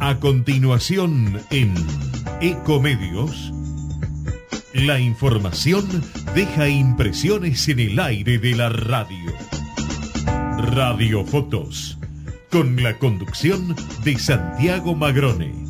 A continuación en Ecomedios, la información deja impresiones en el aire de la radio. Radio Fotos, con la conducción de Santiago Magrone.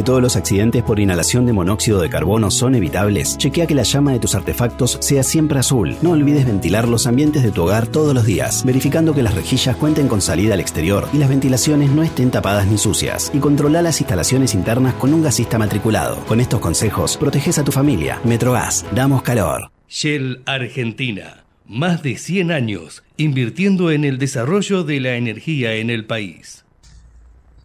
todos los accidentes por inhalación de monóxido de carbono son evitables? Chequea que la llama de tus artefactos sea siempre azul. No olvides ventilar los ambientes de tu hogar todos los días, verificando que las rejillas cuenten con salida al exterior y las ventilaciones no estén tapadas ni sucias. Y controla las instalaciones internas con un gasista matriculado. Con estos consejos, proteges a tu familia. Metrogas, damos calor. Shell Argentina. Más de 100 años invirtiendo en el desarrollo de la energía en el país.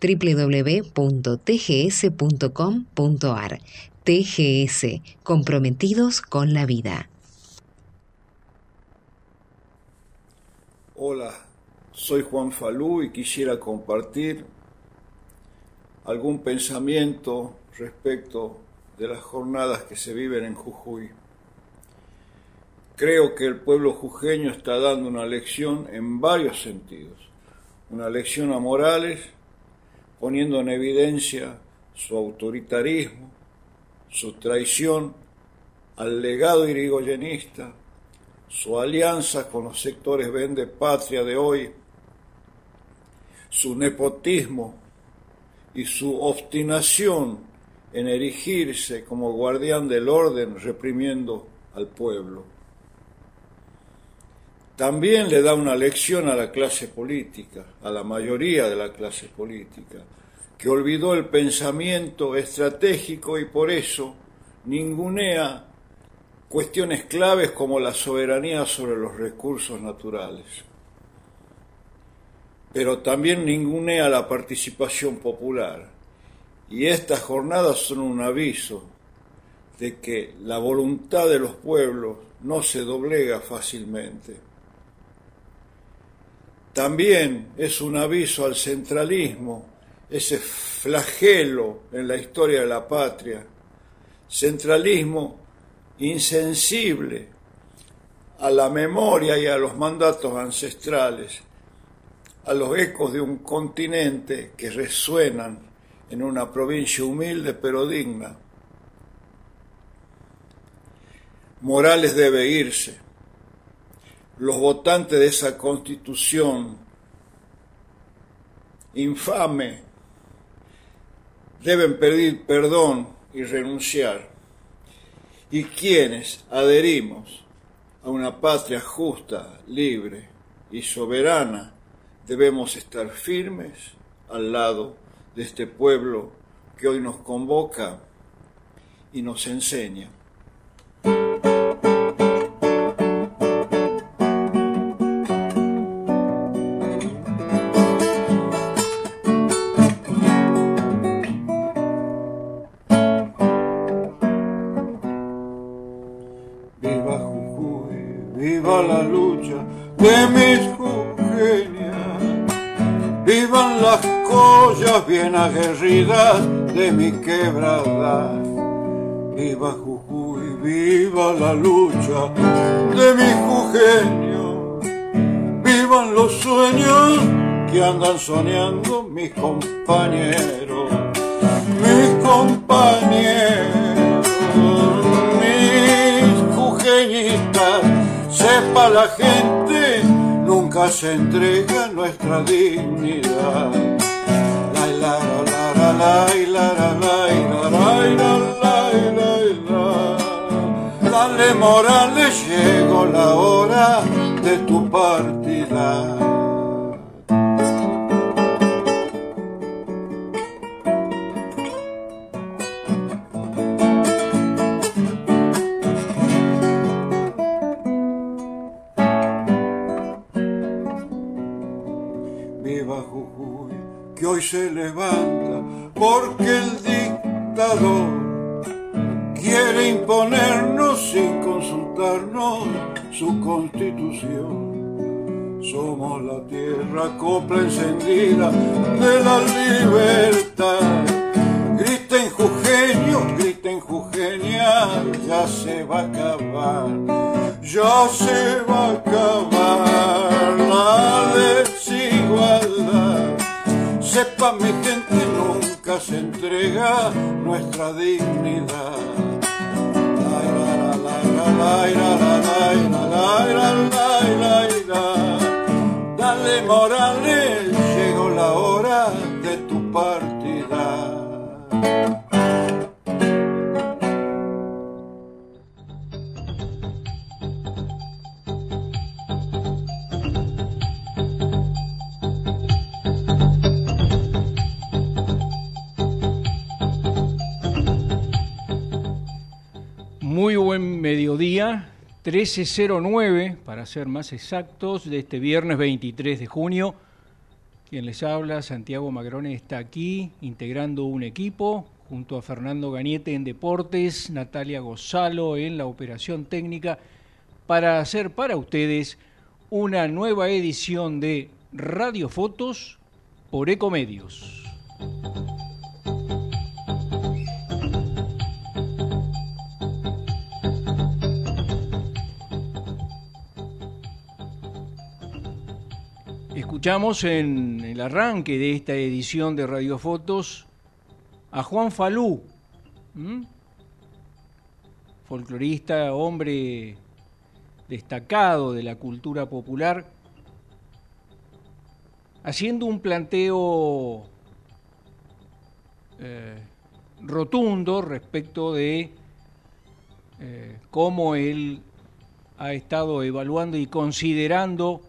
www.tgs.com.ar. TGS, comprometidos con la vida. Hola, soy Juan Falú y quisiera compartir algún pensamiento respecto de las jornadas que se viven en Jujuy. Creo que el pueblo jujeño está dando una lección en varios sentidos. Una lección a Morales, poniendo en evidencia su autoritarismo, su traición al legado irigoyenista, su alianza con los sectores vende patria de hoy, su nepotismo y su obstinación en erigirse como guardián del orden reprimiendo al pueblo. También le da una lección a la clase política, a la mayoría de la clase política, que olvidó el pensamiento estratégico y por eso ningunea cuestiones claves como la soberanía sobre los recursos naturales. Pero también ningunea la participación popular y estas jornadas son un aviso de que la voluntad de los pueblos no se doblega fácilmente. También es un aviso al centralismo, ese flagelo en la historia de la patria, centralismo insensible a la memoria y a los mandatos ancestrales, a los ecos de un continente que resuenan en una provincia humilde pero digna. Morales debe irse. Los votantes de esa constitución infame deben pedir perdón y renunciar. Y quienes adherimos a una patria justa, libre y soberana, debemos estar firmes al lado de este pueblo que hoy nos convoca y nos enseña. soñando mis compañeros, mis compañeros, mis jujeñitas, sepa la gente, nunca se entrega nuestra dignidad. Dale Morales, llegó la hora de tu partida. Se levanta porque el dictador quiere imponernos sin consultarnos su constitución. Somos la tierra copla encendida de la libertad. Griten jujeño, griten jujeña, ya se va a acabar, ya se va a acabar la desigualdad Sepa mi gente, nunca se entrega nuestra dignidad. Dale Morales, llegó la hora de tu partida. Muy buen mediodía, 13.09 para ser más exactos, de este viernes 23 de junio. Quien les habla, Santiago Magrone, está aquí integrando un equipo junto a Fernando Gañete en Deportes, Natalia Gozalo en la operación técnica, para hacer para ustedes una nueva edición de Radio Fotos por Ecomedios. Escuchamos en el arranque de esta edición de Radiofotos a Juan Falú, folclorista, hombre destacado de la cultura popular, haciendo un planteo eh, rotundo respecto de eh, cómo él ha estado evaluando y considerando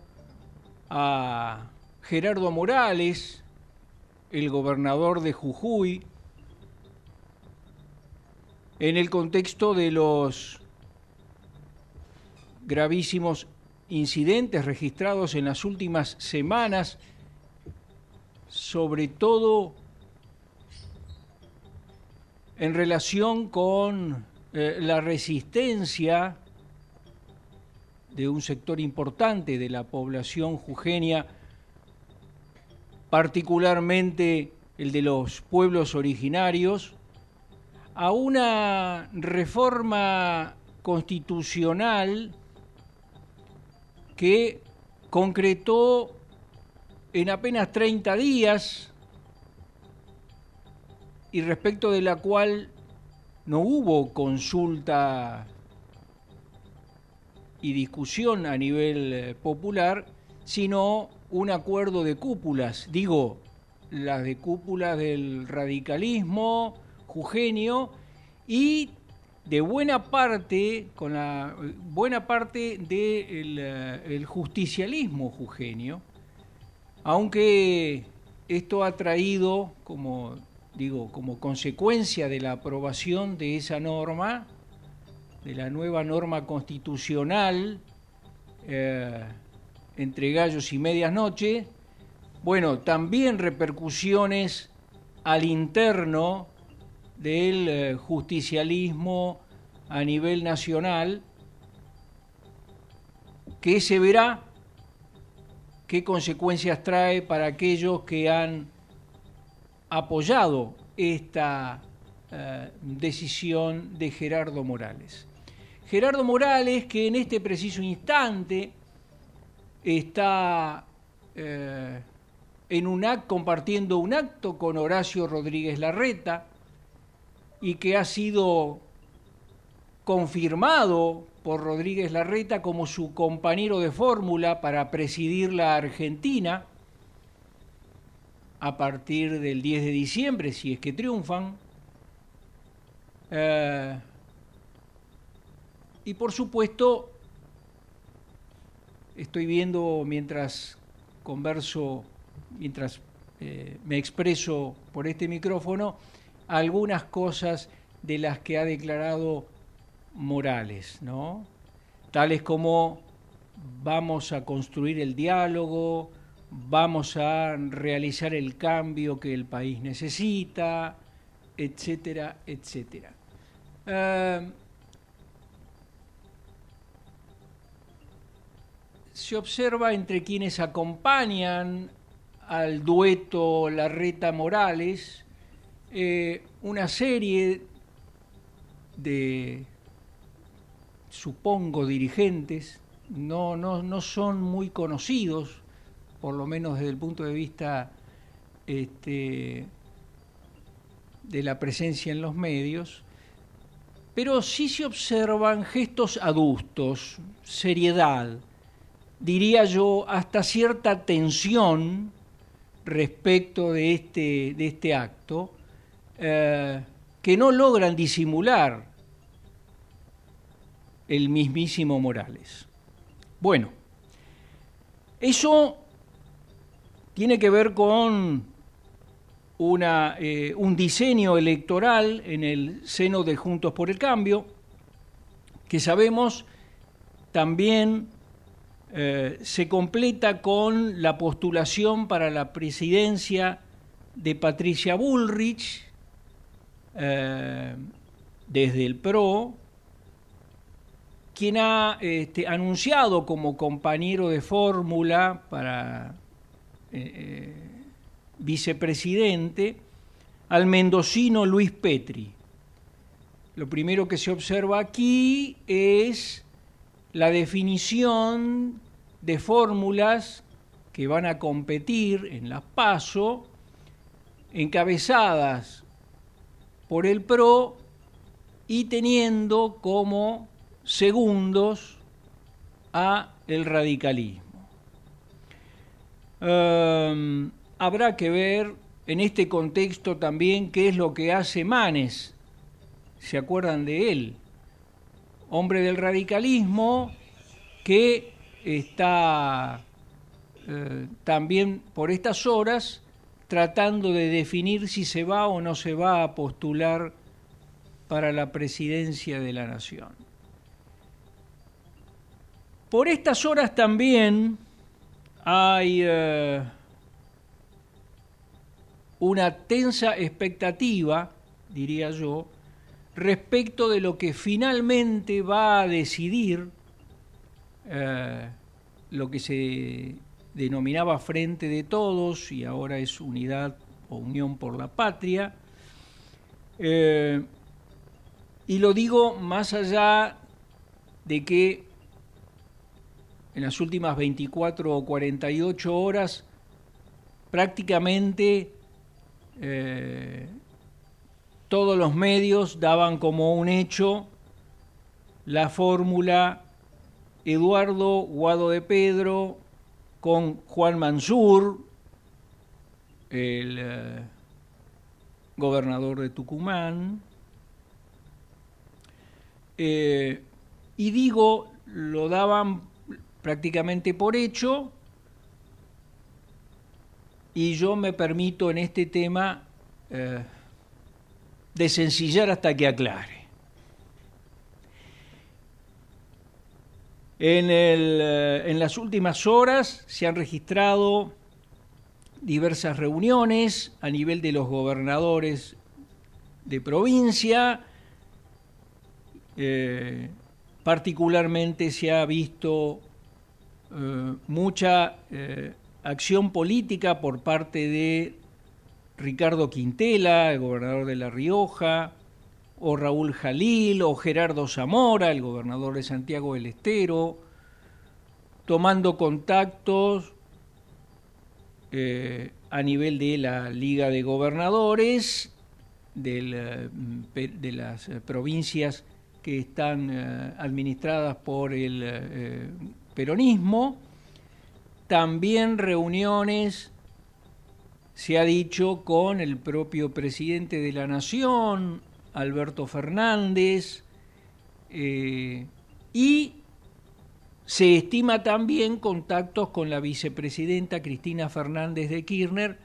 a Gerardo Morales, el gobernador de Jujuy, en el contexto de los gravísimos incidentes registrados en las últimas semanas, sobre todo en relación con eh, la resistencia de un sector importante de la población jujeña, particularmente el de los pueblos originarios, a una reforma constitucional que concretó en apenas 30 días y respecto de la cual no hubo consulta y discusión a nivel eh, popular, sino un acuerdo de cúpulas, digo, las de cúpulas del radicalismo jugenio y de buena parte, con la buena parte del de eh, justicialismo jugenio, aunque esto ha traído como digo, como consecuencia de la aprobación de esa norma, de la nueva norma constitucional eh, entre gallos y medias noche, bueno, también repercusiones al interno del eh, justicialismo a nivel nacional, que se verá qué consecuencias trae para aquellos que han apoyado esta eh, decisión de Gerardo Morales. Gerardo Morales, que en este preciso instante está eh, en un acto, compartiendo un acto con Horacio Rodríguez Larreta y que ha sido confirmado por Rodríguez Larreta como su compañero de fórmula para presidir la Argentina a partir del 10 de diciembre, si es que triunfan. Eh, y por supuesto, estoy viendo mientras converso, mientras eh, me expreso por este micrófono, algunas cosas de las que ha declarado Morales, ¿no? Tales como vamos a construir el diálogo, vamos a realizar el cambio que el país necesita, etcétera, etcétera. Eh, se observa entre quienes acompañan al dueto Larreta Morales eh, una serie de, supongo, dirigentes, no, no, no son muy conocidos, por lo menos desde el punto de vista este, de la presencia en los medios, pero sí se observan gestos adustos, seriedad, diría yo, hasta cierta tensión respecto de este, de este acto, eh, que no logran disimular el mismísimo Morales. Bueno, eso tiene que ver con una, eh, un diseño electoral en el seno de Juntos por el Cambio, que sabemos también eh, se completa con la postulación para la presidencia de Patricia Bullrich, eh, desde el PRO, quien ha este, anunciado como compañero de fórmula para eh, vicepresidente al mendocino Luis Petri. Lo primero que se observa aquí es la definición de fórmulas que van a competir en las PASO, encabezadas por el PRO y teniendo como segundos a el radicalismo. Em, habrá que ver en este contexto también qué es lo que hace Manes. ¿Se acuerdan de él? Hombre del radicalismo que está eh, también por estas horas tratando de definir si se va o no se va a postular para la presidencia de la nación. Por estas horas también hay eh, una tensa expectativa, diría yo, respecto de lo que finalmente va a decidir eh, lo que se denominaba Frente de Todos y ahora es Unidad o Unión por la Patria. Eh, y lo digo más allá de que en las últimas 24 o 48 horas prácticamente eh, todos los medios daban como un hecho la fórmula Eduardo Guado de Pedro con Juan Mansur, el eh, gobernador de Tucumán, eh, y digo, lo daban prácticamente por hecho, y yo me permito en este tema eh, desencillar hasta que aclare. Eh, en, las últimas horas se han registrado diversas reuniones a nivel de los gobernadores de provincia. Eh, particularmente se ha visto eh, mucha acción política por parte de Ricardo Quintela, el gobernador de La Rioja, o Raúl Jalil, o Gerardo Zamora, el gobernador de Santiago del Estero, tomando contactos eh, a nivel de la Liga de Gobernadores eh, de las provincias que están eh, administradas por el eh, peronismo, también reuniones, se ha dicho, con el propio presidente de la Nación, Alberto Fernández, eh, y se estima también contactos con la vicepresidenta Cristina Fernández de Kirchner,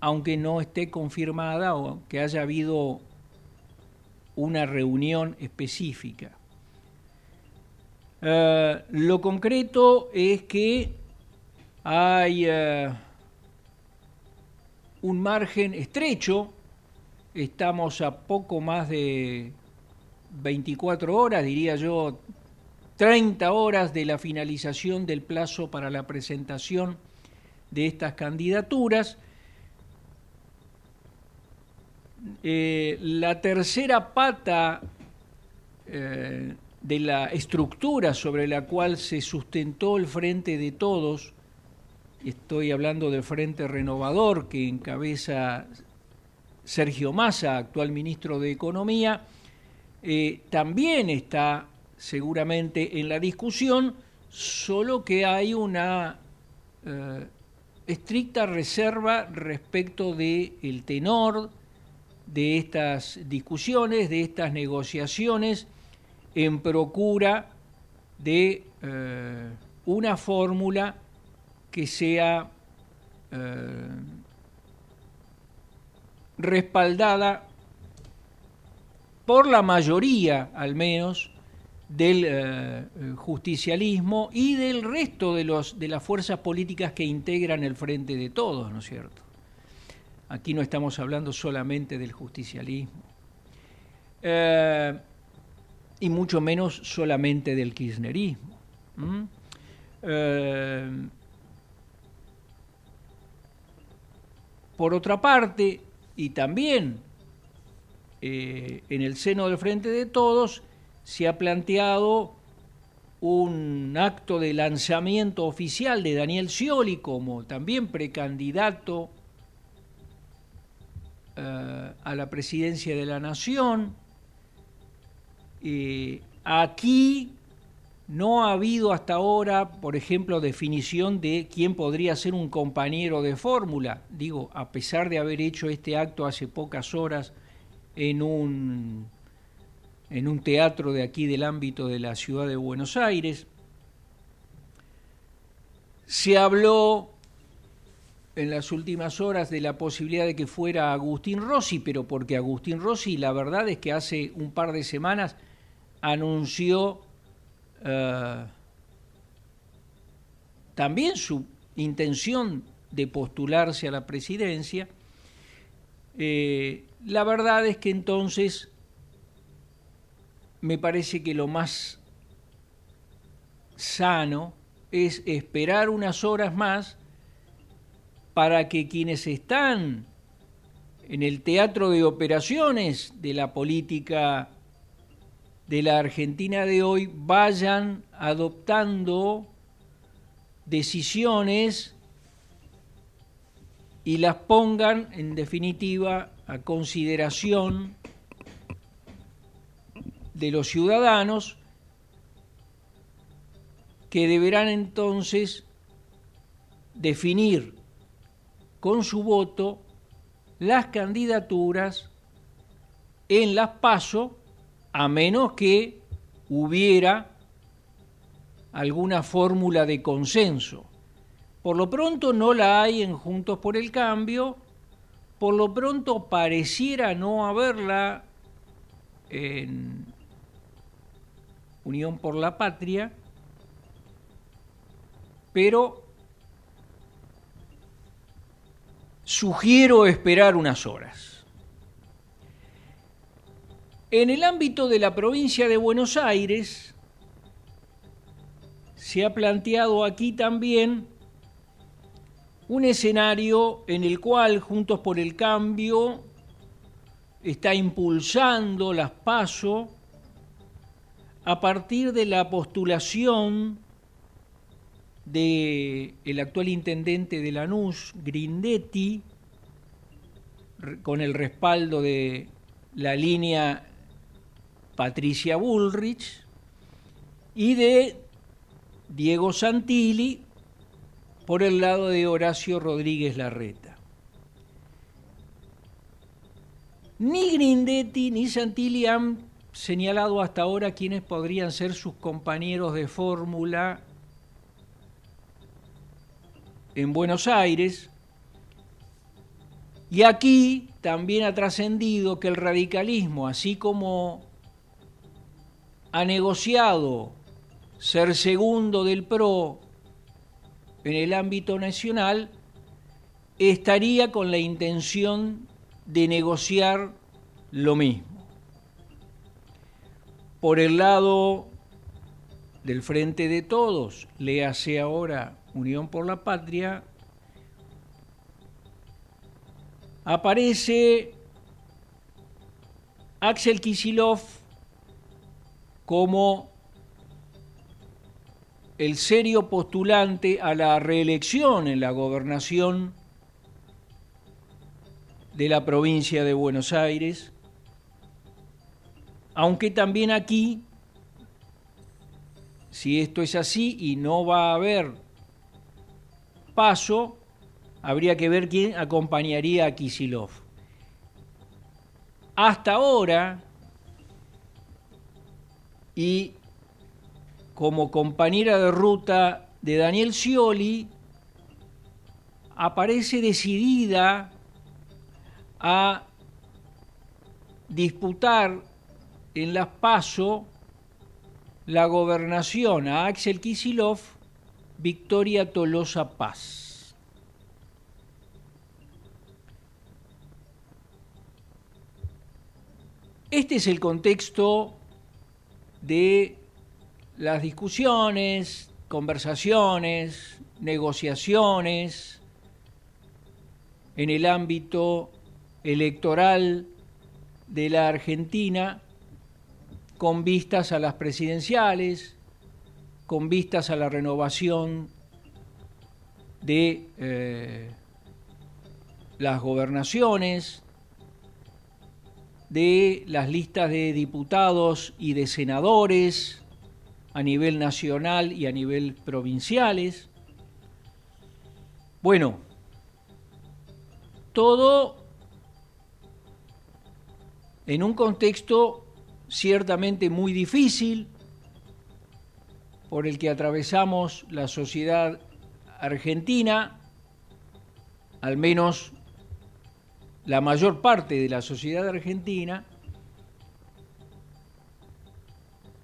aunque no esté confirmada o que haya habido una reunión específica. Eh, lo concreto es que hay eh, un margen estrecho, estamos a poco más de 24 horas, diría yo 30 horas de la finalización del plazo para la presentación de estas candidaturas. Eh, la tercera pata eh, de la estructura sobre la cual se sustentó el Frente de Todos, estoy hablando del Frente Renovador que encabeza Sergio Massa, actual ministro de Economía, eh, también está seguramente en la discusión, solo que hay una estricta reserva respecto del el tenor, de estas discusiones, de estas negociaciones, en procura de eh, una fórmula que sea eh, respaldada por la mayoría, al menos, del eh, justicialismo y del resto de, los, de las fuerzas políticas que integran el Frente de Todos, ¿no es cierto? Aquí no estamos hablando solamente del justicialismo. Eh, y mucho menos solamente del kirchnerismo. Eh, por otra parte, y también eh, en el seno del Frente de Todos, se ha planteado un acto de lanzamiento oficial de Daniel Scioli como también precandidato eh, a la presidencia de la nación. aquí no ha habido hasta ahora, por ejemplo, definición de quién podría ser un compañero de fórmula. Digo, a pesar de haber hecho este acto hace pocas horas en un, en un teatro de aquí del ámbito de la ciudad de Buenos Aires, se habló en las últimas horas de la posibilidad de que fuera Agustín Rossi, pero porque Agustín Rossi, la verdad es que hace un par de semanas anunció eh, también su intención de postularse a la presidencia. Eh, la verdad es que entonces me parece que lo más sano es esperar unas horas más para que quienes están en el teatro de operaciones de la política de la Argentina de hoy vayan adoptando decisiones y las pongan en definitiva a consideración de los ciudadanos que deberán entonces definir con su voto las candidaturas en las PASO, a menos que hubiera alguna fórmula de consenso. Por lo pronto no la hay en Juntos por el Cambio, por lo pronto pareciera no haberla en Unión por la Patria, pero sugiero esperar unas horas. En el ámbito de la provincia de Buenos Aires, se ha planteado aquí también un escenario en el cual Juntos por el Cambio está impulsando las PASO a partir de la postulación del el actual intendente de Lanús, Grindetti, con el respaldo de la línea Patricia Bullrich y de Diego Santilli por el lado de Horacio Rodríguez Larreta. Ni Grindetti ni Santilli han señalado hasta ahora quiénes podrían ser sus compañeros de fórmula en Buenos Aires. Y aquí también ha trascendido que el radicalismo, así como ha negociado ser segundo del PRO en el ámbito nacional, estaría con la intención de negociar lo mismo. Por el lado del Frente de Todos, le hace ahora Unión por la Patria, aparece Axel Kisilov como el serio postulante a la reelección en la gobernación de la provincia de Buenos Aires, aunque también aquí, si esto es así y no va a haber paso, habría que ver quién acompañaría a Kisilov. Hasta ahora, y como compañera de ruta de Daniel Scioli, aparece decidida a disputar en las PASO la gobernación a Axel Kisilov, Victoria Tolosa Paz. Este es el contexto de las discusiones, conversaciones, negociaciones en el ámbito electoral de la Argentina con vistas a las presidenciales, con vistas a la renovación de eh, las gobernaciones, de las listas de diputados y de senadores a nivel nacional y a nivel provinciales. Bueno, todo en un contexto ciertamente muy difícil por el que atravesamos la sociedad argentina, al menos la mayor parte de la sociedad argentina,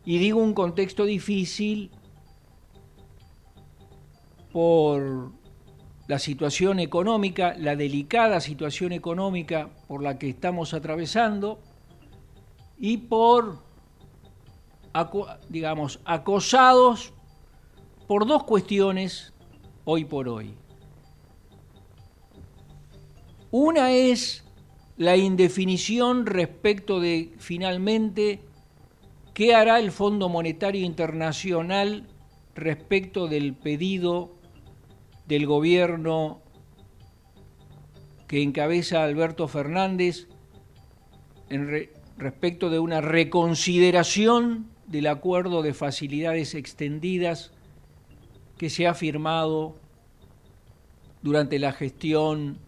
y digo un contexto difícil por la situación económica, la delicada situación económica por la que estamos atravesando, y por, digamos, acosados por dos cuestiones hoy por hoy. Una es la indefinición respecto de finalmente qué hará el Fondo Monetario Internacional respecto del pedido del gobierno que encabeza Alberto Fernández respecto de una reconsideración del acuerdo de facilidades extendidas que se ha firmado durante la gestión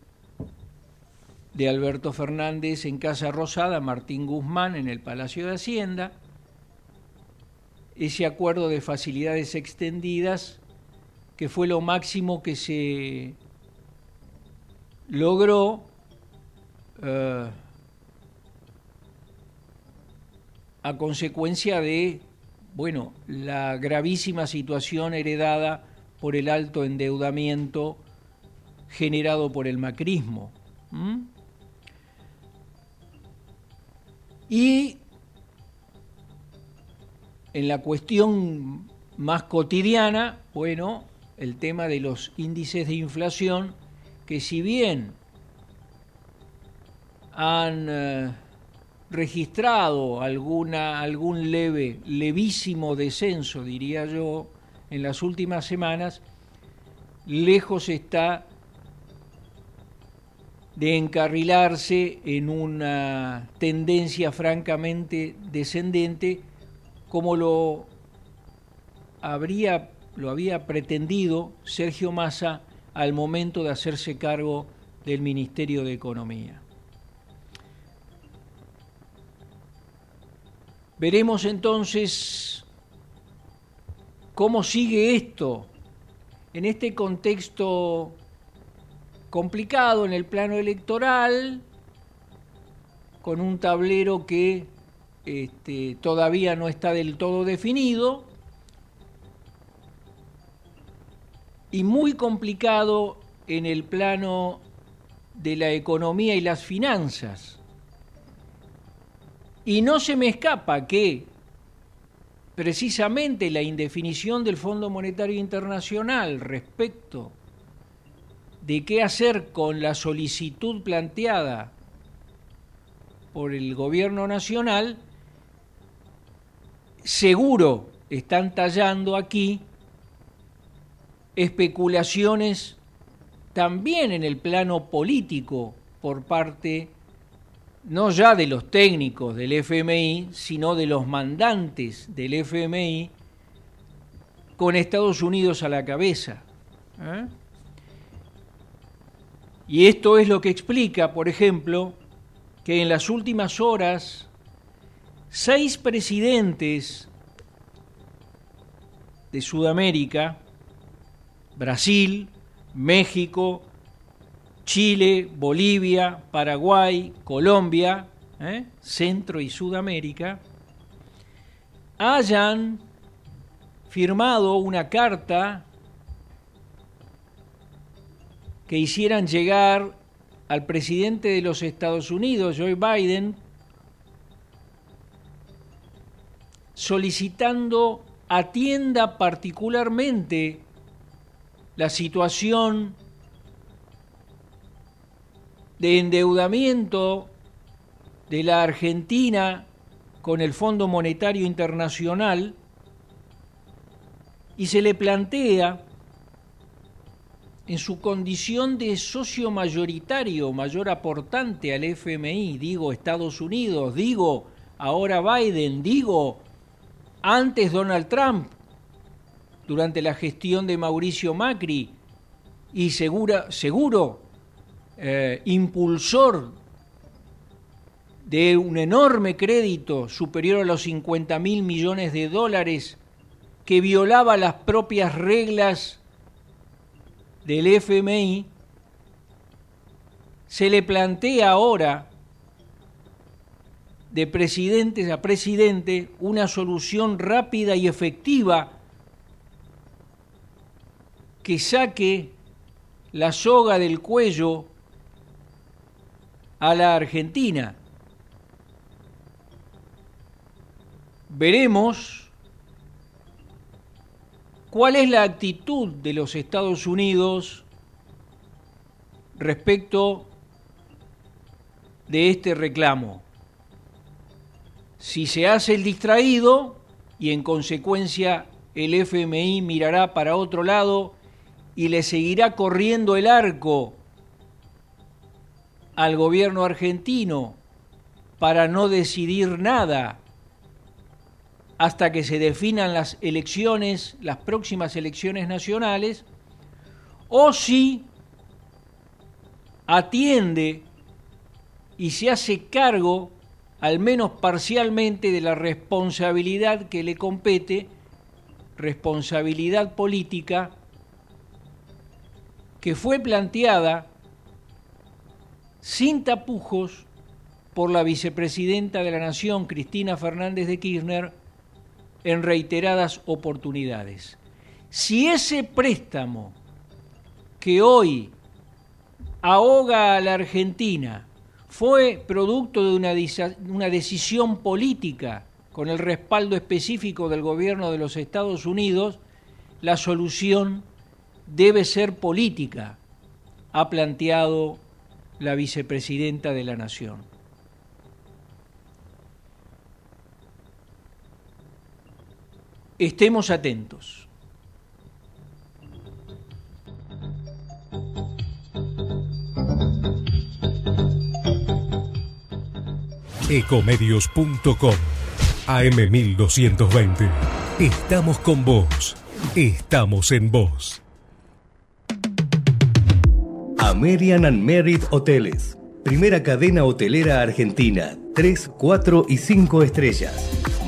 de Alberto Fernández en Casa Rosada, Martín Guzmán en el Palacio de Hacienda, ese acuerdo de facilidades extendidas que fue lo máximo que se logró eh, a consecuencia de, bueno, la gravísima situación heredada por el alto endeudamiento generado por el macrismo. Y en la cuestión más cotidiana, bueno, el tema de los índices de inflación, que si bien han... Eh, registrado alguna, algún leve, levísimo descenso, diría yo, en las últimas semanas, lejos está de encarrilarse en una tendencia francamente descendente como lo habría lo había pretendido Sergio Massa al momento de hacerse cargo del Ministerio de Economía. Veremos entonces cómo sigue esto en este contexto complicado en el plano electoral, con un tablero que este, todavía no está del todo definido, y muy complicado en el plano de la economía y las finanzas. Y no se me escapa que precisamente la indefinición del Fondo Monetario Internacional respecto de qué hacer con la solicitud planteada por el gobierno nacional, seguro están tallando aquí especulaciones también en el plano político por parte no ya de los técnicos del FMI, sino de los mandantes del FMI, con Estados Unidos a la cabeza. ¿eh? Y esto es lo que explica, por ejemplo, que en las últimas horas seis presidentes de Sudamérica, Brasil, México, Chile, Bolivia, Paraguay, Colombia, ¿eh? Centro y Sudamérica, hayan firmado una carta que hicieran llegar al presidente de los Estados Unidos, Joe Biden, solicitando atienda particularmente la situación de endeudamiento de la Argentina con el Fondo Monetario Internacional y se le plantea en su condición de socio mayoritario, mayor aportante al FMI, digo Estados Unidos, digo ahora Biden, digo antes Donald Trump, durante la gestión de Mauricio Macri y segura, seguro eh, impulsor de un enorme crédito superior a los 50 mil millones de dólares que violaba las propias reglas del FMI, se le plantea ahora de presidente a presidente una solución rápida y efectiva que saque la soga del cuello a la Argentina. Veremos ¿Cuál es la actitud de los Estados Unidos respecto de este reclamo? Si se hace el distraído y en consecuencia el FMI mirará para otro lado y le seguirá corriendo el arco al gobierno argentino para no decidir nada hasta que se definan las elecciones, las próximas elecciones nacionales, o si atiende y se hace cargo, al menos parcialmente, de la responsabilidad que le compete, responsabilidad política, que fue planteada sin tapujos por la vicepresidenta de la Nación, Cristina Fernández de Kirchner, en reiteradas oportunidades. Si ese préstamo que hoy ahoga a la Argentina fue producto de una, decisión política con el respaldo específico del gobierno de los Estados Unidos, la solución debe ser política, ha planteado la vicepresidenta de la Nación. Estemos atentos. Ecomedios.com AM1220. Estamos con vos. Estamos en vos. American and Merit Hoteles. Primera cadena hotelera argentina. 3, 4 y 5 estrellas.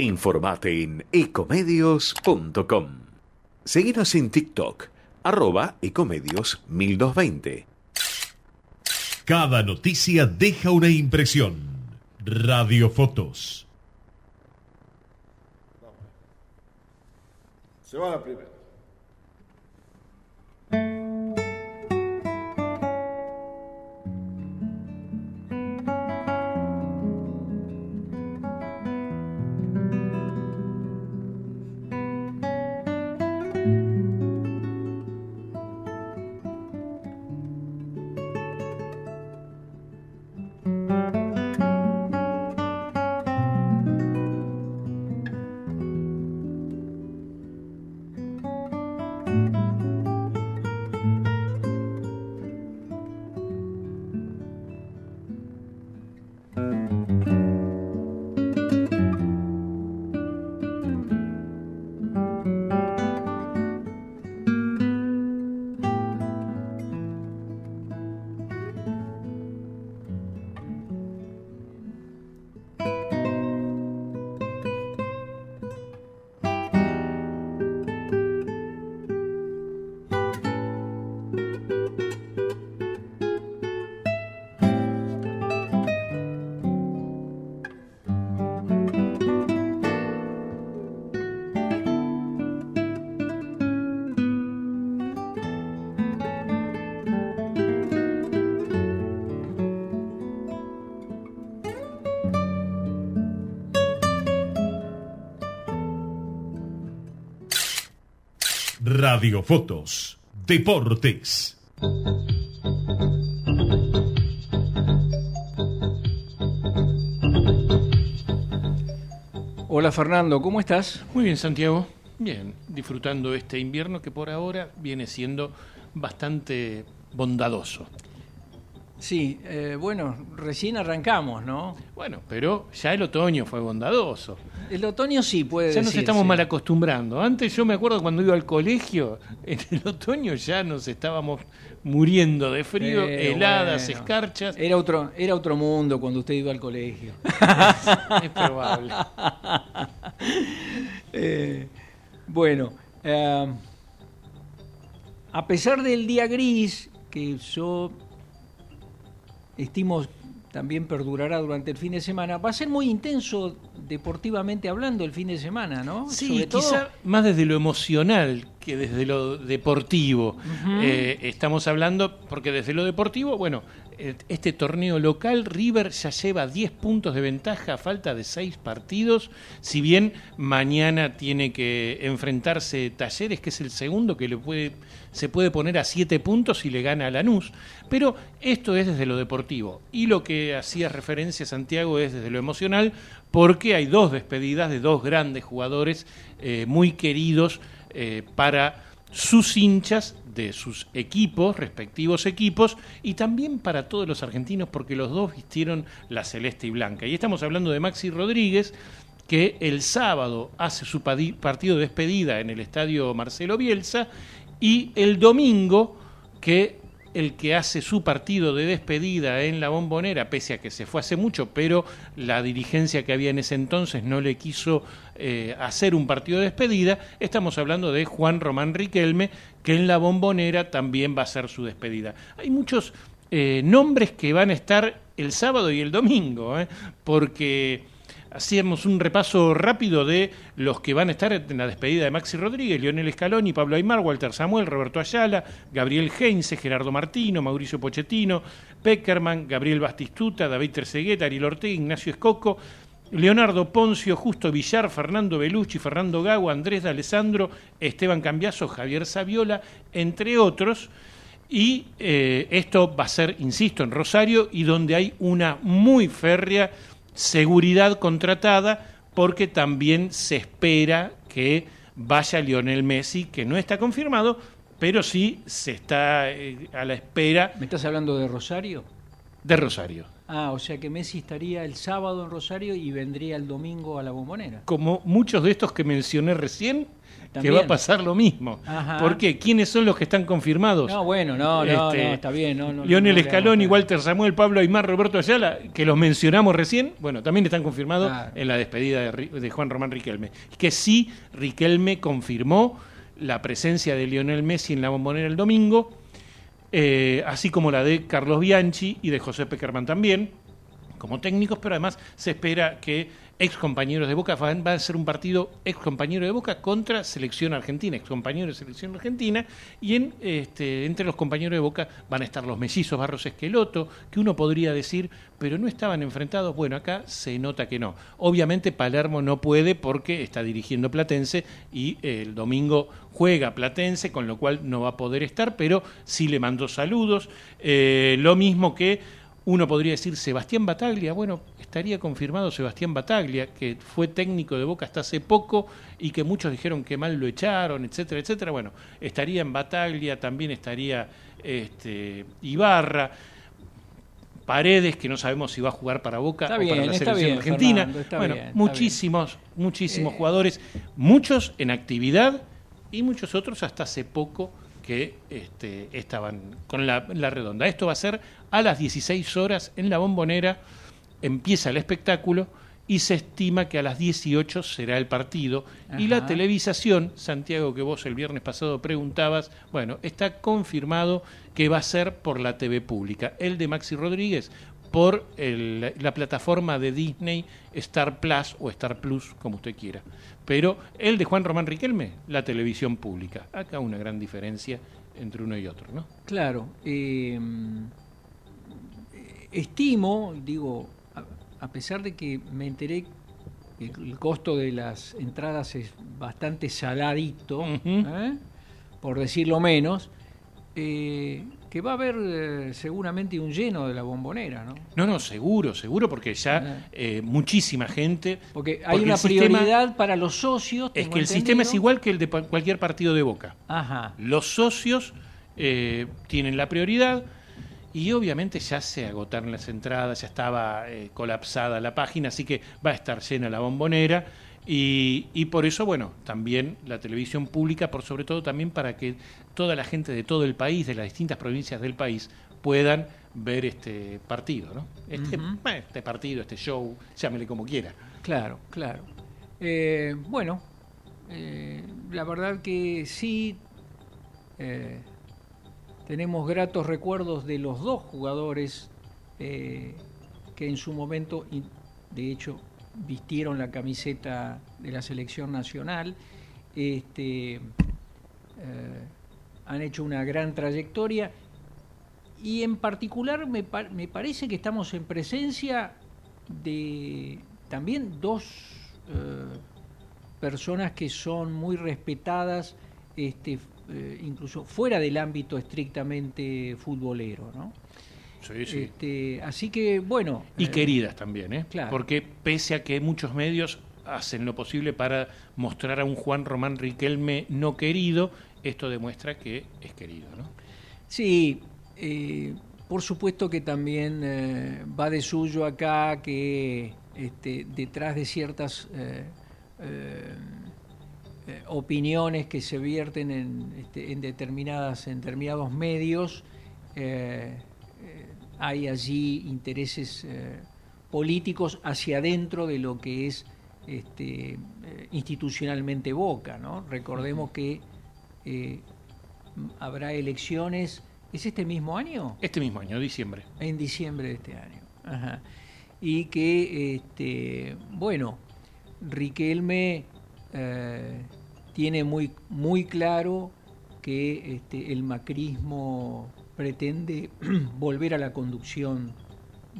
Informate en ecomedios.com. Seguinos en TikTok, arroba ecomedios 1220. Cada noticia deja una impresión. Radiofotos. Se va la primera. Radiofotos. Deportes. Hola Fernando, ¿cómo estás? Muy bien, Santiago. Bien, disfrutando este invierno que por ahora viene siendo bastante bondadoso. Sí, eh, bueno, recién arrancamos, ¿no? Bueno, pero ya el otoño fue bondadoso. El otoño sí puede Ya nos estamos mal acostumbrando. Antes yo me acuerdo cuando iba al colegio, en el otoño ya nos estábamos muriendo de frío, Eh, heladas, bueno. escarchas. Era otro, era otro mundo cuando usted iba al colegio. es probable. Eh, bueno, a pesar del día gris, que yo estimo también perdurará durante el fin de semana, va a ser muy intenso deportivamente hablando el fin de semana, ¿no? Sí, Sobre todo- quizá más desde lo emocional que desde lo deportivo. Eh, estamos hablando, porque desde lo deportivo, bueno, este torneo local, River ya lleva 10 puntos de ventaja a falta de 6 partidos, si bien mañana tiene que enfrentarse Talleres, que es el segundo que le puede, se puede poner a 7 puntos y le gana a Lanús. Pero esto es desde lo deportivo. Y lo que hacía referencia Santiago es desde lo emocional, porque hay dos despedidas de dos grandes jugadores eh, muy queridos eh, para sus hinchas de sus equipos, respectivos equipos, y también para todos los argentinos, porque los dos vistieron la celeste y blanca. Y estamos hablando de Maxi Rodríguez, que el sábado hace su partido de despedida en el estadio Marcelo Bielsa, y el domingo que el que hace su partido de despedida en la bombonera, pese a que se fue hace mucho, pero la dirigencia que había en ese entonces no le quiso eh, hacer un partido de despedida, estamos hablando de Juan Román Riquelme, que en la bombonera también va a ser su despedida. Hay muchos eh, nombres que van a estar el sábado y el domingo, ¿eh? porque hacíamos un repaso rápido de los que van a estar en la despedida de Maxi Rodríguez, Lionel Scaloni, Pablo Aymar, Walter Samuel, Roberto Ayala, Gabriel Heinze, Gerardo Martino, Mauricio Pochettino, Peckerman, Gabriel Bastistuta, David Terceguet, Ariel Ortega, Ignacio Escoco, Leonardo Poncio, Justo Villar, Fernando Belucci, Fernando Gago, Andrés de Alessandro, Esteban Cambiaso, Javier Saviola, entre otros. Y eh, esto va a ser, insisto, en Rosario y donde hay una muy férrea seguridad contratada porque también se espera que vaya Lionel Messi, que no está confirmado, pero sí se está eh, a la espera. ¿Me estás hablando de Rosario? De Rosario. Ah, o sea que Messi estaría el sábado en Rosario y vendría el domingo a la bombonera. Como muchos de estos que mencioné recién, que va a pasar lo mismo. ¿Por qué? ¿Quiénes son los que están confirmados? No, bueno, no, no, este, está bien. No, no, Lionel Escalón y Walter Samuel, Pablo Aymar, Roberto Ayala, que los mencionamos recién, bueno, también están confirmados en la despedida de, Juan Román Riquelme. Que sí, Riquelme confirmó la presencia de Lionel Messi en la bombonera el domingo, eh, así como la de Carlos Bianchi y de José Peckerman también, como técnicos, pero además se espera que ex compañeros de Boca, va a ser un partido ex compañero de Boca contra selección argentina, ex compañero de selección argentina, y en, este, entre los compañeros de Boca van a estar los mellizos Barros Esqueloto, que uno podría decir, pero no estaban enfrentados, bueno, acá se nota que no. Obviamente Palermo no puede porque está dirigiendo Platense y eh, el domingo juega Platense, con lo cual no va a poder estar, pero sí le mandó saludos, eh, lo mismo que uno podría decir Sebastián Bataglia, bueno, estaría confirmado Sebastián Bataglia, que fue técnico de Boca hasta hace poco y que muchos dijeron que mal lo echaron, etcétera, etcétera. Bueno, estaría en Bataglia, también estaría este, Ibarra. Paredes, que no sabemos si va a jugar para Boca o para la selección argentina. bueno, muchísimos, muchísimos eh, jugadores, muchos en actividad y muchos otros hasta hace poco que este, estaban con la, redonda. Esto va a ser a las 16 horas en la bombonera, empieza el espectáculo y se estima que a las 18 será el partido. Y la televisación, Santiago, que vos el viernes pasado preguntabas, bueno, está confirmado que va a ser por la TV pública. El de Maxi Rodríguez por la plataforma de Disney Star Plus o Star Plus, como usted quiera pero el de Juan Román Riquelme, la televisión pública. Acá una gran diferencia entre uno y otro, ¿no? Claro. Eh, estimo, digo, a, pesar de que me enteré que el costo de las entradas es bastante saladito, ¿eh? por decirlo menos, eh, que va a haber eh, seguramente un lleno de la bombonera, ¿no? No, no, seguro, seguro, porque ya eh, muchísima gente. Porque hay una prioridad para los socios. Es que el sistema es igual que el de cualquier partido de Boca. Ajá. Los socios eh, tienen la prioridad y obviamente ya se agotaron las entradas, ya estaba colapsada la página, así que va a estar llena la bombonera. Y, y, por eso, bueno, también la televisión pública, por sobre todo también para que toda la gente de todo el país, de las distintas provincias del país, puedan ver este partido, ¿no? Este, este partido, este show, llámele como quiera. Claro, claro. Eh, bueno, eh, la verdad que sí, eh, tenemos gratos recuerdos de los dos jugadores que en su momento, de hecho, vistieron la camiseta de la selección nacional. Este, eh, han hecho una gran trayectoria y en particular me, me, parece que estamos en presencia de también dos eh, personas que son muy respetadas, este, eh, incluso fuera del ámbito estrictamente futbolero, ¿no? Este, así que, bueno. Y eh, queridas también, ¿eh? Porque pese a que muchos medios hacen lo posible para mostrar a un Juan Román Riquelme no querido, esto demuestra que es querido, ¿no? Sí, eh, por supuesto que también eh, va de suyo acá que este, detrás de ciertas opiniones que se vierten en, este, en, determinadas, en determinados medios, eh, hay allí intereses eh, políticos hacia adentro de lo que es este, institucionalmente Boca. ¿no? Recordemos que habrá elecciones, ¿es este mismo año? Este mismo año, diciembre. En diciembre de este año. Ajá. Y que, este, bueno, Riquelme tiene muy, muy claro que este, el macrismo pretende volver a la conducción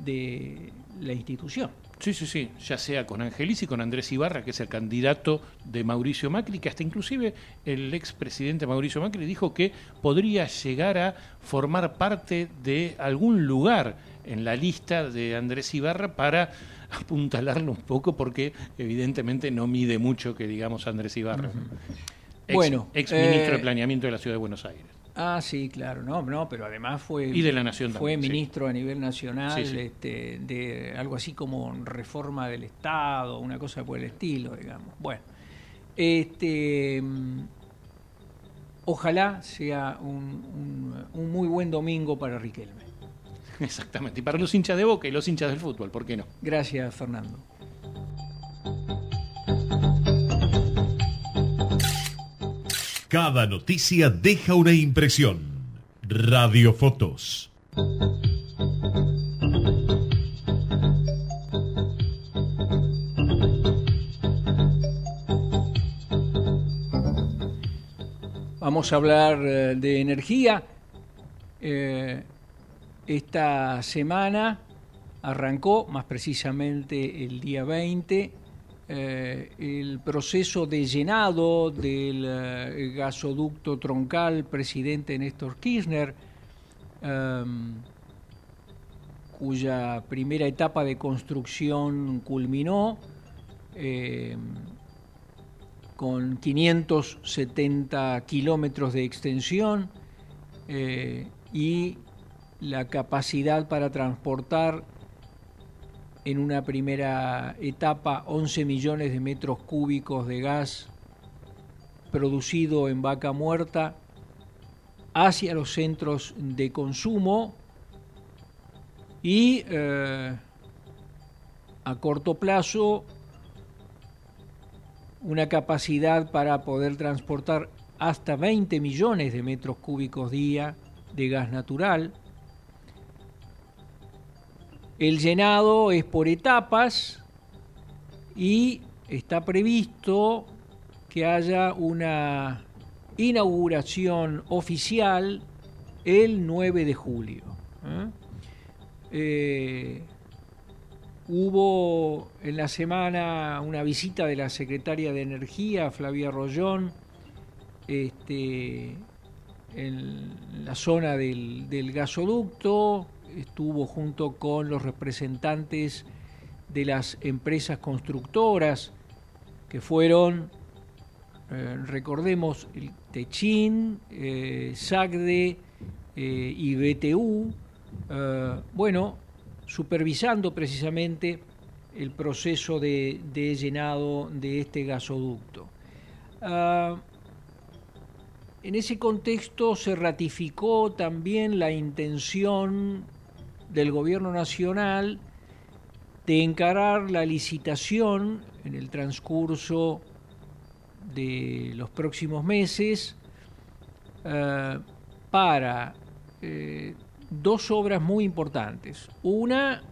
de la institución. Sí, sí, sí, ya sea con Angelis y con Andrés Ibarra, que es el candidato de Mauricio Macri, que hasta inclusive el expresidente Mauricio Macri dijo que podría llegar a formar parte de algún lugar en la lista de Andrés Ibarra para apuntalarlo un poco, porque evidentemente no mide mucho que digamos Andrés Ibarra. Ex, bueno, ex ministro de eh, Planeamiento de la Ciudad de Buenos Aires. Ah, sí, claro, no, no, pero además fue Y de la Nación fue también, sí. ministro a nivel nacional Sí, sí. Este, de algo así como reforma del Estado, una cosa por el estilo, digamos. Bueno, este, mm, ojalá sea un, un- un muy buen domingo para Riquelme. Exactamente. Y para los hinchas de Boca y los hinchas del fútbol, ¿por qué no? Gracias, Fernando. Cada noticia deja una impresión. Radiofotos. Vamos a hablar eh, de energía. Eh, esta semana arrancó, más precisamente el día 20, eh, el proceso de llenado del eh, gasoducto troncal presidente Néstor Kirchner, em, cuya primera etapa de construcción culminó. em, con 570 kilómetros de extensión eh, y la capacidad para transportar en una primera etapa 11 millones de metros cúbicos de gas producido en vaca muerta hacia los centros de consumo y eh, a corto plazo una capacidad para poder transportar hasta 20 millones de metros cúbicos día de gas natural. El llenado es por etapas y está previsto que haya una inauguración oficial el 9 de julio. ¿eh? Eh, Hubo en la semana una visita de la secretaria de Energía, Flavia Rollón, este, en la zona del, del gasoducto, estuvo junto con los representantes de las empresas constructoras que fueron, eh, recordemos, el Techin, eh, SACDE eh, y BTU. bueno, supervisando precisamente el proceso de, de llenado de este gasoducto. Ah, en ese contexto se ratificó también la intención del gobierno nacional de encarar la licitación en el transcurso de los próximos meses eh, para eh, dos obras muy importantes. Una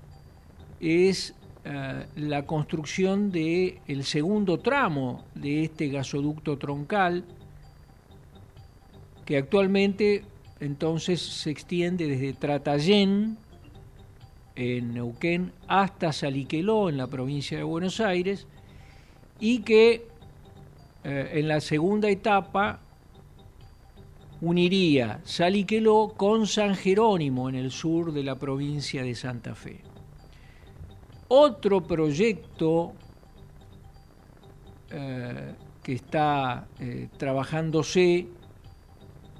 es eh, la construcción del el segundo tramo de este gasoducto troncal, que actualmente entonces se extiende desde Tratayén, en Neuquén, hasta Saliqueló, en la provincia de Buenos Aires, y que eh, en la segunda etapa uniría Saliqueló con San Jerónimo en el sur de la provincia de Santa Fe. Otro proyecto eh, que está eh, trabajándose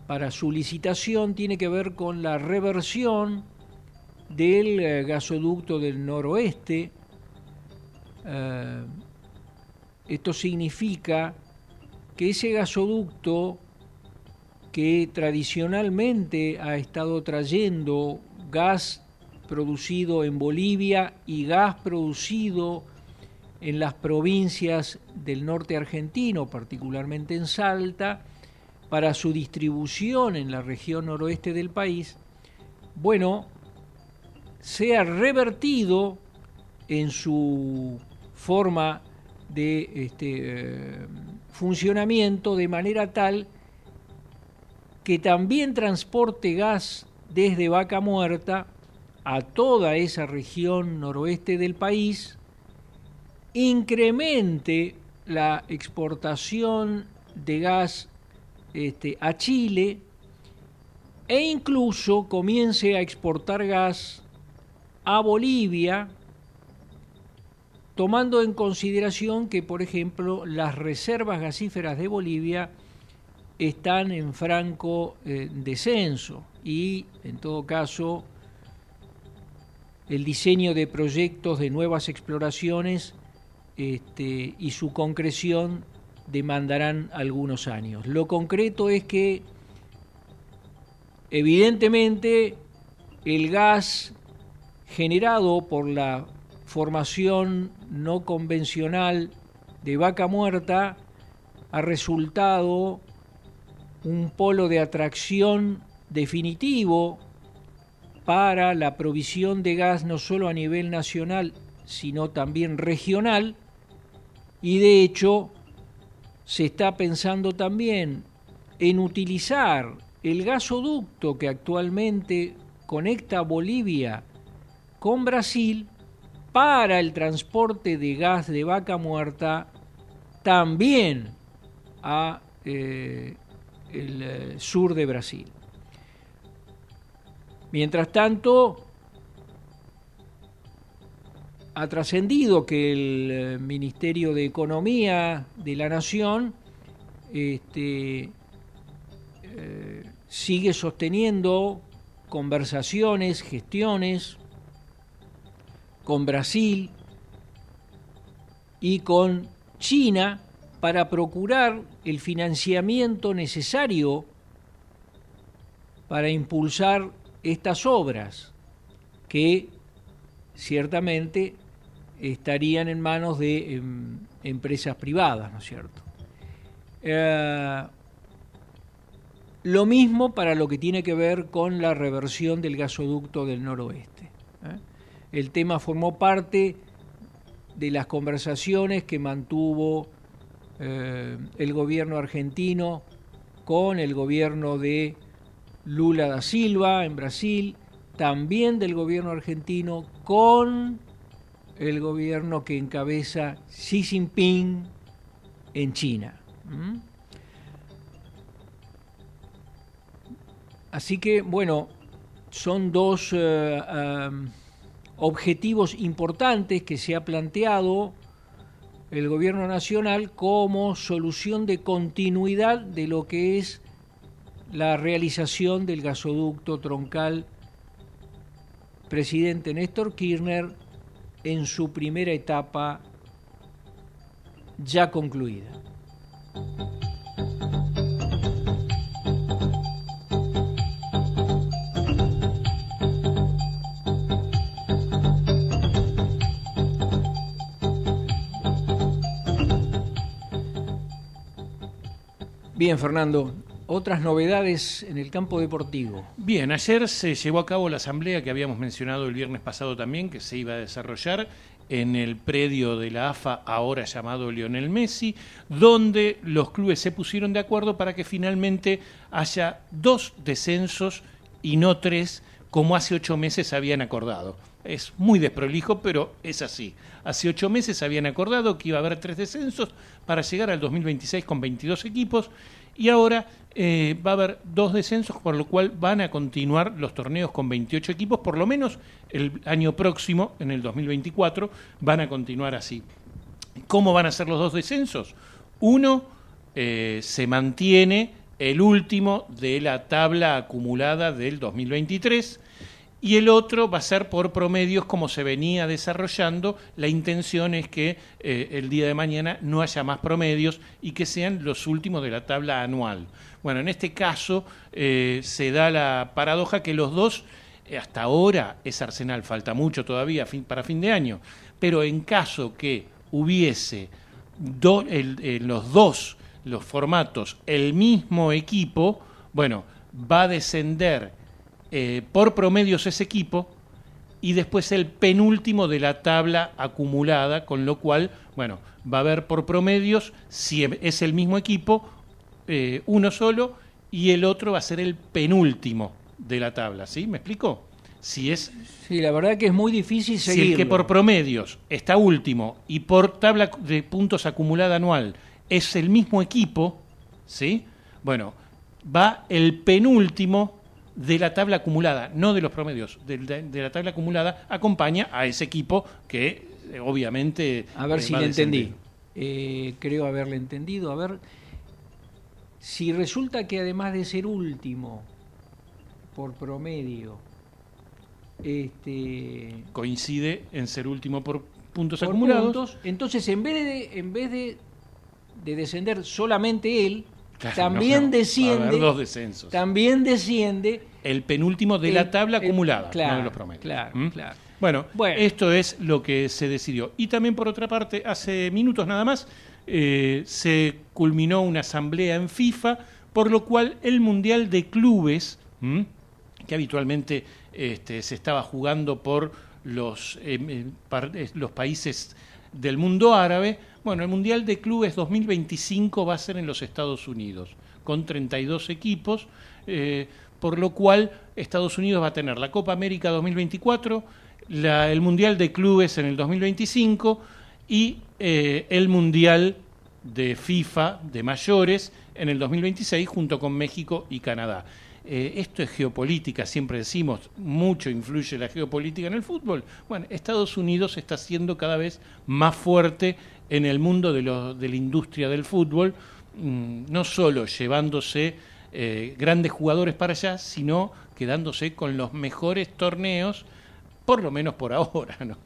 para su licitación tiene que ver con la reversión del eh, gasoducto del noroeste. Eh, esto significa que ese gasoducto que tradicionalmente ha estado trayendo gas producido en Bolivia y gas producido en las provincias del norte argentino, particularmente en Salta, para su distribución en la región noroeste del país, bueno, sea revertido en su forma de este, eh, funcionamiento de manera tal que también transporte gas desde Vaca Muerta a toda esa región noroeste del país, incremente la exportación de gas este, a Chile e incluso comience a exportar gas a Bolivia, tomando en consideración que, por ejemplo, las reservas gasíferas de Bolivia están en franco eh, descenso y, en todo caso, el diseño de proyectos de nuevas exploraciones este, y su concreción demandarán algunos años. Lo concreto es que evidentemente el gas generado por la formación no convencional de vaca muerta ha resultado un polo de atracción definitivo para la provisión de gas no solo a nivel nacional, sino también regional, y de hecho se está pensando también en utilizar el gasoducto que actualmente conecta Bolivia con Brasil para el transporte de gas de vaca muerta también a eh, el eh, sur de Brasil. Mientras tanto, ha trascendido que el eh, Ministerio de Economía de la Nación este, sigue sosteniendo conversaciones, gestiones con Brasil y con China para procurar el financiamiento necesario para impulsar estas obras que ciertamente estarían en manos de em, empresas privadas, ¿no es cierto? Eh, lo mismo para lo que tiene que ver con la reversión del gasoducto del noroeste. El tema formó parte de las conversaciones que mantuvo eh, el gobierno argentino con el gobierno de Lula da Silva en Brasil, también del gobierno argentino con el gobierno que encabeza Xi Jinping en China. Así que, bueno, son dos eh, objetivos importantes que se ha planteado el gobierno nacional como solución de continuidad de lo que es la realización del gasoducto troncal presidente Néstor Kirchner en su primera etapa ya concluida. Bien, Fernando, otras novedades en el campo deportivo. Bien, ayer se llevó a cabo la asamblea que habíamos mencionado el viernes pasado también, que se iba a desarrollar en el predio de la AFA, ahora llamado Lionel Messi, donde los clubes se pusieron de acuerdo para que finalmente haya dos descensos y no tres, como hace ocho meses habían acordado. Es muy desprolijo, pero es así. Hace ocho meses habían acordado que iba a haber tres descensos para llegar al 2026 con 22 equipos y ahora eh, va a haber dos descensos, por lo cual van a continuar los torneos con 28 equipos, por lo menos el año próximo, en el 2024, van a continuar así. ¿Cómo van a ser los dos descensos? Uno eh, se mantiene el último de la tabla acumulada del 2023 y el otro va a ser por promedios como se venía desarrollando. La intención es que eh, el día de mañana no haya más promedios y que sean los últimos de la tabla anual. Bueno, en este caso eh, se da la paradoja que los dos, eh, hasta ahora es Arsenal, falta mucho todavía para fin de año, pero en caso que hubiese en los dos los formatos el mismo equipo, bueno, va a descender eh, por promedios ese equipo y después el penúltimo de la tabla acumulada, con lo cual, bueno, va a haber por promedios, si es el mismo equipo, eh, uno solo y el otro va a ser el penúltimo de la tabla, ¿sí? ¿Me explico? Si es... Sí, la verdad que es muy difícil seguirlo. Si el que por promedios está último y por tabla de puntos acumulada anual es el mismo equipo, ¿sí? Bueno, va el penúltimo de la tabla acumulada, no de los promedios, de, la tabla acumulada, acompaña a ese equipo que eh, obviamente... A ver si le entendí. Eh, creo haberle entendido. A ver, si resulta que además de ser último por promedio, este coincide en ser último por puntos acumulados, entonces en vez de en vez de, de descender solamente él, también desciende. dos descensos. También desciende. El penúltimo de la tabla acumulada, claro, no de los promedios. Claro, ¿Mm? claro. Bueno, esto es lo que se decidió. Y también, por otra parte, hace minutos nada más, eh, se culminó una asamblea en FIFA, por lo cual el Mundial de Clubes, que habitualmente este, se estaba jugando por los, eh, eh, los países del mundo árabe, bueno, el Mundial de Clubes 2025 va a ser en los Estados Unidos, con 32 equipos, eh, por lo cual Estados Unidos va a tener la Copa América 2024, el Mundial de Clubes en el 2025 y eh, el Mundial de FIFA de mayores en el 2026 junto con México y Canadá. Eh, esto es geopolítica, siempre decimos, mucho influye la geopolítica en el fútbol. Bueno, Estados Unidos está siendo cada vez más fuerte en el mundo de, de la industria del fútbol, mm, no solo llevándose eh, grandes jugadores para allá, sino quedándose con los mejores torneos, por lo menos por ahora, ¿no?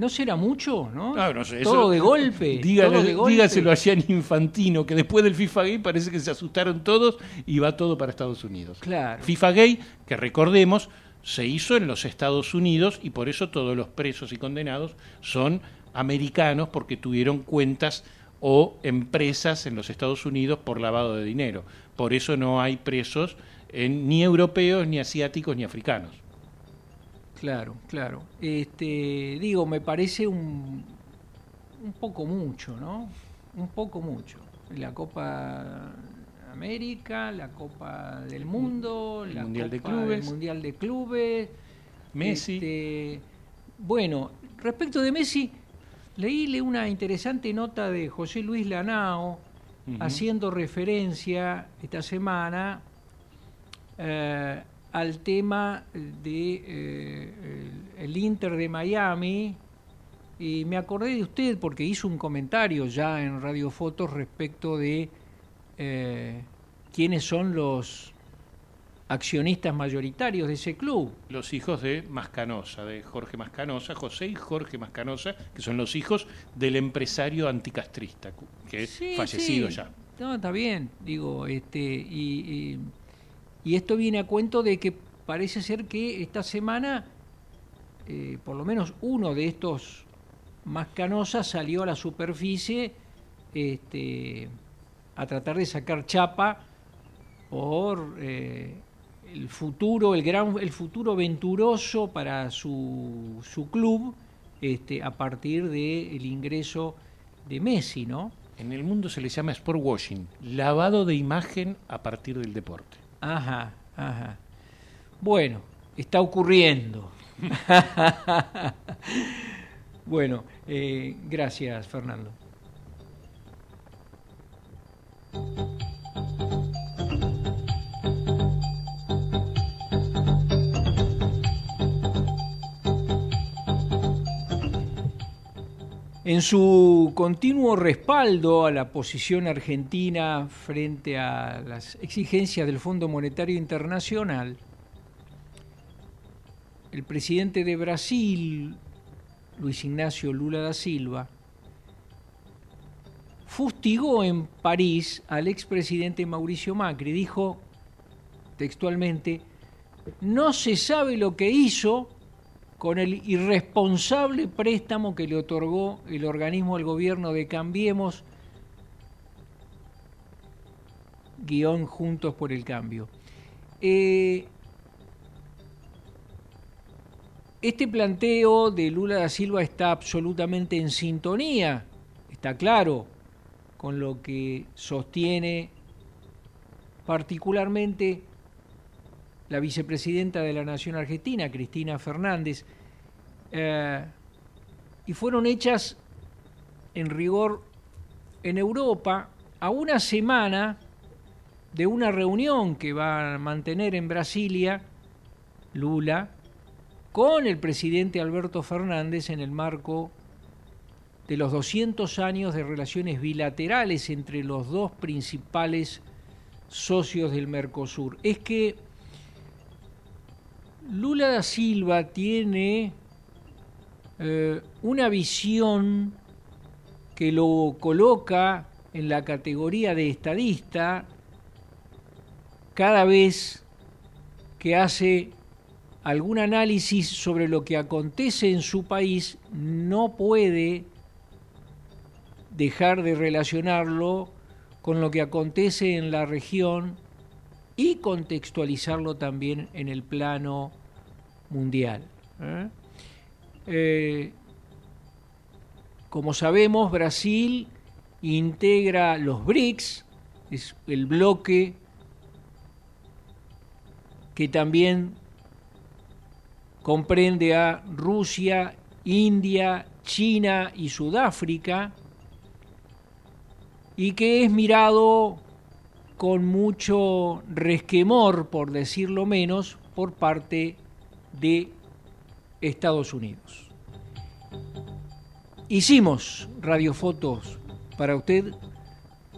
No será mucho, ¿no? No sé, todo, de golpe, Dígaselo allá en Infantino, que después del FIFA Gay parece que se asustaron todos y va todo para Estados Unidos. Claro. FIFA Gay, que recordemos, se hizo en los Estados Unidos y por eso todos los presos y condenados son americanos porque tuvieron cuentas o empresas en los Estados Unidos por lavado de dinero. Por eso no hay presos en, ni europeos, ni asiáticos, ni africanos. Claro, claro. Este, digo, me parece un, un poco mucho, ¿no? Un poco mucho. La Copa América, la Copa del Mundo, el la Mundial de Clubes, Mundial de Clubes, Messi. Este, bueno, respecto de Messi, Leíle una interesante nota de José Luis Lanao haciendo referencia esta semana eh, al tema de eh, el, Inter de Miami y me acordé de usted porque hizo un comentario ya en Radio Fotos respecto de eh, quiénes son los accionistas mayoritarios de ese club. Los hijos de Mascanosa, de Jorge Mascanosa, José y Jorge Mascanosa, que son los hijos del empresario anticastrista, que es fallecido ya. No, está bien, digo, este, y, y, esto viene a cuento de que parece ser que esta semana, eh, por lo menos uno de estos Mascanosas salió a la superficie este, a tratar de sacar chapa por eh, el futuro, el gran, el futuro venturoso para su, su club este, a partir del ingreso de Messi, ¿no? En el mundo se le llama sport washing, lavado de imagen a partir del deporte. Ajá, ajá. Bueno, está ocurriendo. bueno, eh, gracias, Fernando. En su continuo respaldo a la posición argentina frente a las exigencias del Fondo Monetario Internacional, el presidente de Brasil, Luis Ignacio Lula da Silva, fustigó en París al expresidente Mauricio Macri. Dijo textualmente, no se sabe lo que hizo con el irresponsable préstamo que le otorgó el organismo al gobierno de Cambiemos, guion Juntos por el Cambio. Eh, este planteo de Lula da Silva está absolutamente en sintonía, está claro, con lo que sostiene particularmente la vicepresidenta de la Nación Argentina, Cristina Fernández, eh, y fueron hechas en rigor en Europa a una semana de una reunión que va a mantener en Brasilia Lula con el presidente Alberto Fernández en el marco de los 200 años de relaciones bilaterales entre los dos principales socios del Mercosur. Es que Lula da Silva tiene eh, una visión que lo coloca en la categoría de estadista cada vez que hace algún análisis sobre lo que acontece en su país, no puede dejar de relacionarlo con lo que acontece en la región y contextualizarlo también en el plano mundial. ¿eh? Eh, como sabemos, Brasil integra los BRICS, es el bloque que también comprende a Rusia, India, China y Sudáfrica, y que es mirado con mucho resquemor, por decirlo menos, por parte de Estados Unidos. Hicimos radiofotos para usted,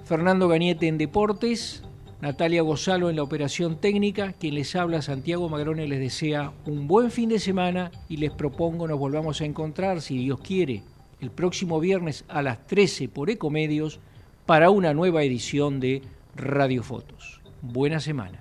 Fernando Gañete en Deportes, Natalia Gozalo en la operación técnica, quien les habla, Santiago Magrone, les desea un buen fin de semana y les propongo nos volvamos a encontrar, si Dios quiere, el próximo viernes a las 13 por Ecomedios para una nueva edición de Radiofotos. Buena semana.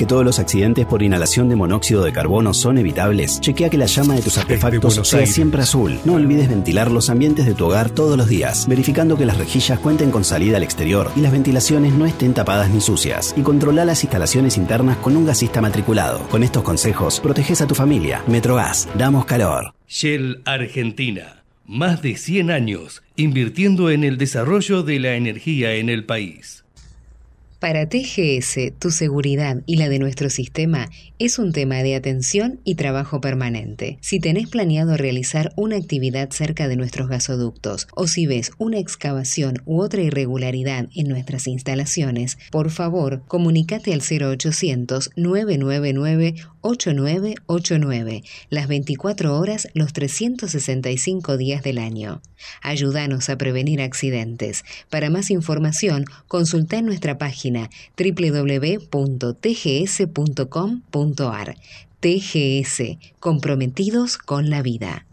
todos los accidentes por inhalación de monóxido de carbono son evitables? Chequea que la llama de tus artefactos sea Aires. siempre azul. No olvides ventilar los ambientes de tu hogar todos los días, verificando que las rejillas cuenten con salida al exterior y las ventilaciones no estén tapadas ni sucias. Y controla las instalaciones internas con un gasista matriculado. Con estos consejos, proteges a tu familia. Metrogas, damos calor. Shell Argentina. Más de 100 años invirtiendo en el desarrollo de la energía en el país. Para TGS, tu seguridad y la de nuestro sistema es un tema de atención y trabajo permanente. Si tenés planeado realizar una actividad cerca de nuestros gasoductos o si ves una excavación u otra irregularidad en nuestras instalaciones, por favor, comunícate al 0800 999 8989, las 24 horas, los 365 días del año. Ayúdanos a prevenir accidentes. Para más información, consulta nuestra página www.tgs.com.ar. TGS, comprometidos con la vida.